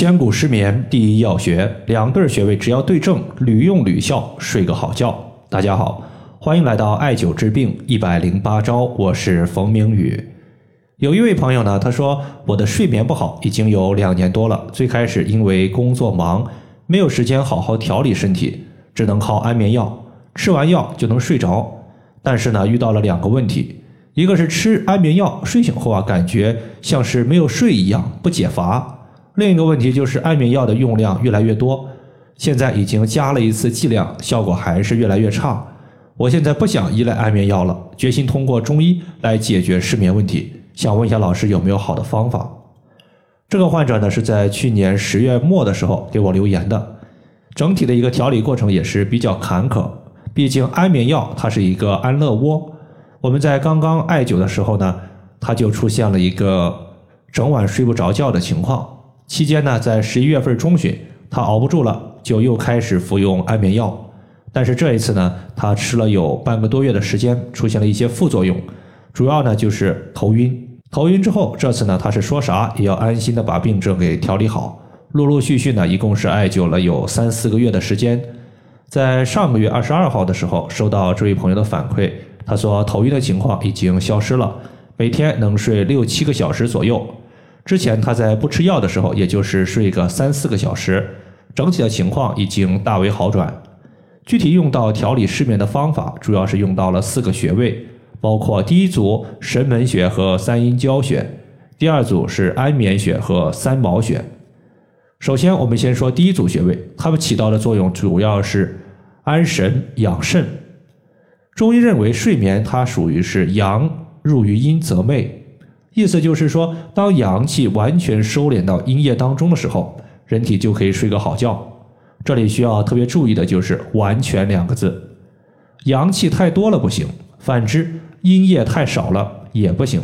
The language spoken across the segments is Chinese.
千古失眠第一要诀，两对穴位只要对症，屡用屡效，睡个好觉。大家好，欢迎来到艾灸治病一百零八招，我是冯明宇。有一位朋友呢，他说我的睡眠不好，已经有两年多了。最开始因为工作忙，没有时间好好调理身体，只能靠安眠药，吃完药就能睡着。但是呢，遇到了两个问题，一个是吃安眠药睡醒后啊，感觉像是没有睡一样，不解乏。另一个问题就是安眠药的用量越来越多，现在已经加了一次剂量，效果还是越来越差。我现在不想依赖安眠药了，决心通过中医来解决失眠问题。想问一下老师有没有好的方法？这个患者呢是在去年十月末的时候给我留言的，整体的一个调理过程也是比较坎坷，毕竟安眠药它是一个安乐窝。我们在刚刚艾灸的时候呢，他就出现了一个整晚睡不着觉的情况。期间呢，在十一月份中旬，他熬不住了，就又开始服用安眠药。但是这一次呢，他吃了有半个多月的时间，出现了一些副作用，主要呢就是头晕。头晕之后，这次呢他是说啥也要安心的把病症给调理好。陆陆续续呢，一共是艾灸了有三四个月的时间。在上个月二十二号的时候，收到这位朋友的反馈，他说头晕的情况已经消失了，每天能睡六七个小时左右。之前他在不吃药的时候，也就是睡个三四个小时，整体的情况已经大为好转。具体用到调理失眠的方法，主要是用到了四个穴位，包括第一组神门穴和三阴交穴，第二组是安眠穴和三毛穴。首先，我们先说第一组穴位，它们起到的作用主要是安神养肾。中医认为，睡眠它属于是阳入于阴则寐。意思就是说，当阳气完全收敛到阴液当中的时候，人体就可以睡个好觉。这里需要特别注意的就是“完全”两个字，阳气太多了不行，反之阴液太少了也不行。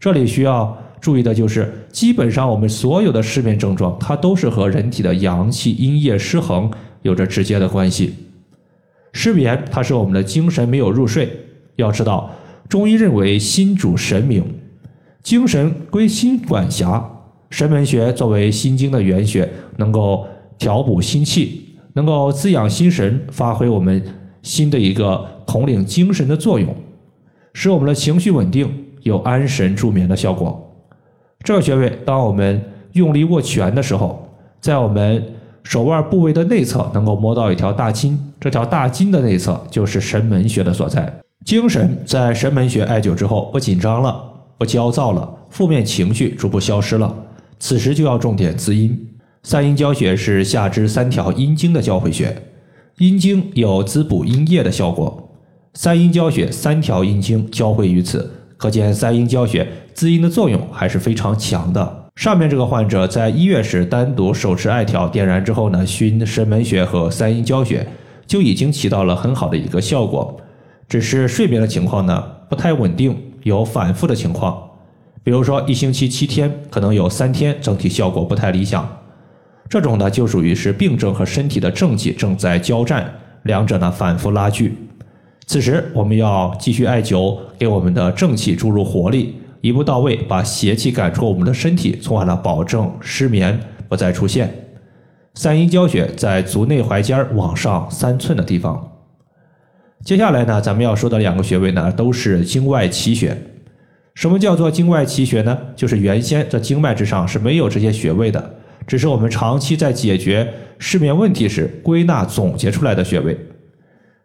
这里需要注意的就是，基本上我们所有的失眠症状，它都是和人体的阳气阴液失衡有着直接的关系。失眠，它是我们的精神没有入睡。要知道，中医认为心主神明。精神归心管辖，神门穴作为心经的原穴，能够调补心气，能够滋养心神，发挥我们心的一个统领精神的作用，使我们的情绪稳定，有安神助眠的效果。这个穴位，当我们用力握拳的时候，在我们手腕部位的内侧，能够摸到一条大筋，这条大筋的内侧就是神门穴的所在。精神在神门穴艾灸之后，不紧张了。不焦躁了，负面情绪逐步消失了。此时就要重点滋阴。三阴交穴是下肢三条阴经的交汇穴，阴经有滋补阴液的效果。三阴交穴三条阴经交汇于此，可见三阴交穴滋阴的作用还是非常强的。上面这个患者在一月时单独手持艾条点燃之后呢，熏神门穴和三阴交穴，就已经起到了很好的一个效果。只是睡眠的情况呢，不太稳定。有反复的情况，比如说一星期七天，可能有三天整体效果不太理想。这种呢，就属于是病症和身体的正气正在交战，两者呢反复拉锯。此时我们要继续艾灸，给我们的正气注入活力，一步到位把邪气赶出我们的身体，从而呢保证失眠不再出现。三阴交穴在足内踝尖往上三寸的地方。接下来呢，咱们要说的两个穴位呢，都是经外奇穴。什么叫做经外奇穴呢？就是原先这经脉之上是没有这些穴位的，只是我们长期在解决失眠问题时归纳总结出来的穴位。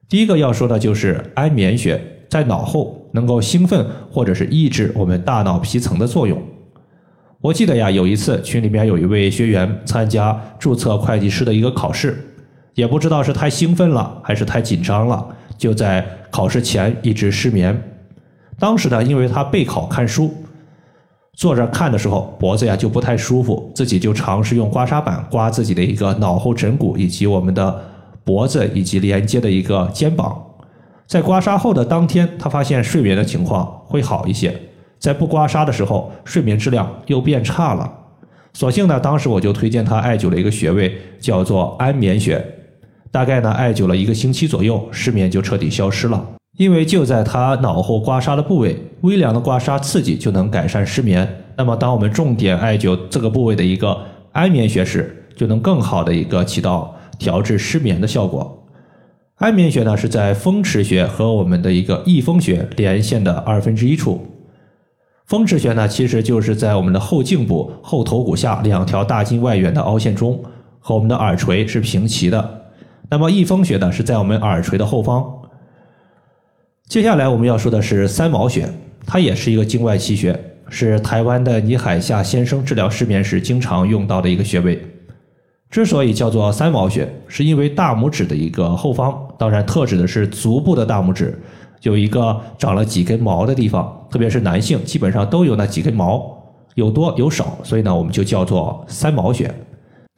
第一个要说的就是安眠穴，在脑后能够兴奋或者是抑制我们大脑皮层的作用。我记得呀，有一次群里面有一位学员参加注册会计师的一个考试，也不知道是太兴奋了还是太紧张了。就在考试前一直失眠，当时呢，因为他备考看书，坐着看的时候脖子呀就不太舒服，自己就尝试用刮痧板刮自己的一个脑后枕骨以及我们的脖子以及连接的一个肩膀，在刮痧后的当天，他发现睡眠的情况会好一些，在不刮痧的时候，睡眠质量又变差了，所幸呢，当时我就推荐他艾灸了一个穴位，叫做安眠穴。大概呢，艾灸了一个星期左右，失眠就彻底消失了。因为就在他脑后刮痧的部位，微凉的刮痧刺激就能改善失眠。那么，当我们重点艾灸这个部位的一个安眠穴时，就能更好的一个起到调治失眠的效果。安眠穴呢是在风池穴和我们的一个翳风穴连线的二分之一处。风池穴呢其实就是在我们的后颈部后头骨下两条大筋外缘的凹陷中，和我们的耳垂是平齐的。那么翳风穴呢是在我们耳垂的后方。接下来我们要说的是三毛穴，它也是一个经外奇穴，是台湾的倪海厦先生治疗失眠时经常用到的一个穴位。之所以叫做三毛穴，是因为大拇指的一个后方，当然特指的是足部的大拇指，有一个长了几根毛的地方，特别是男性基本上都有那几根毛，有多有少，所以呢我们就叫做三毛穴。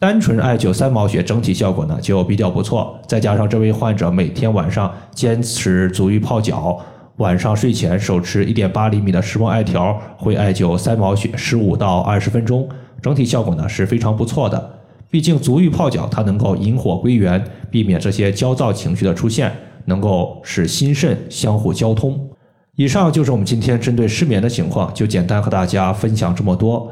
单纯艾灸三毛穴整体效果呢就比较不错，再加上这位患者每天晚上坚持足浴泡脚，晚上睡前手持一点八厘米的石墨艾条，会艾灸三毛穴十五到二十分钟，整体效果呢是非常不错的。毕竟足浴泡脚它能够引火归元，避免这些焦躁情绪的出现，能够使心肾相互交通。以上就是我们今天针对失眠的情况，就简单和大家分享这么多。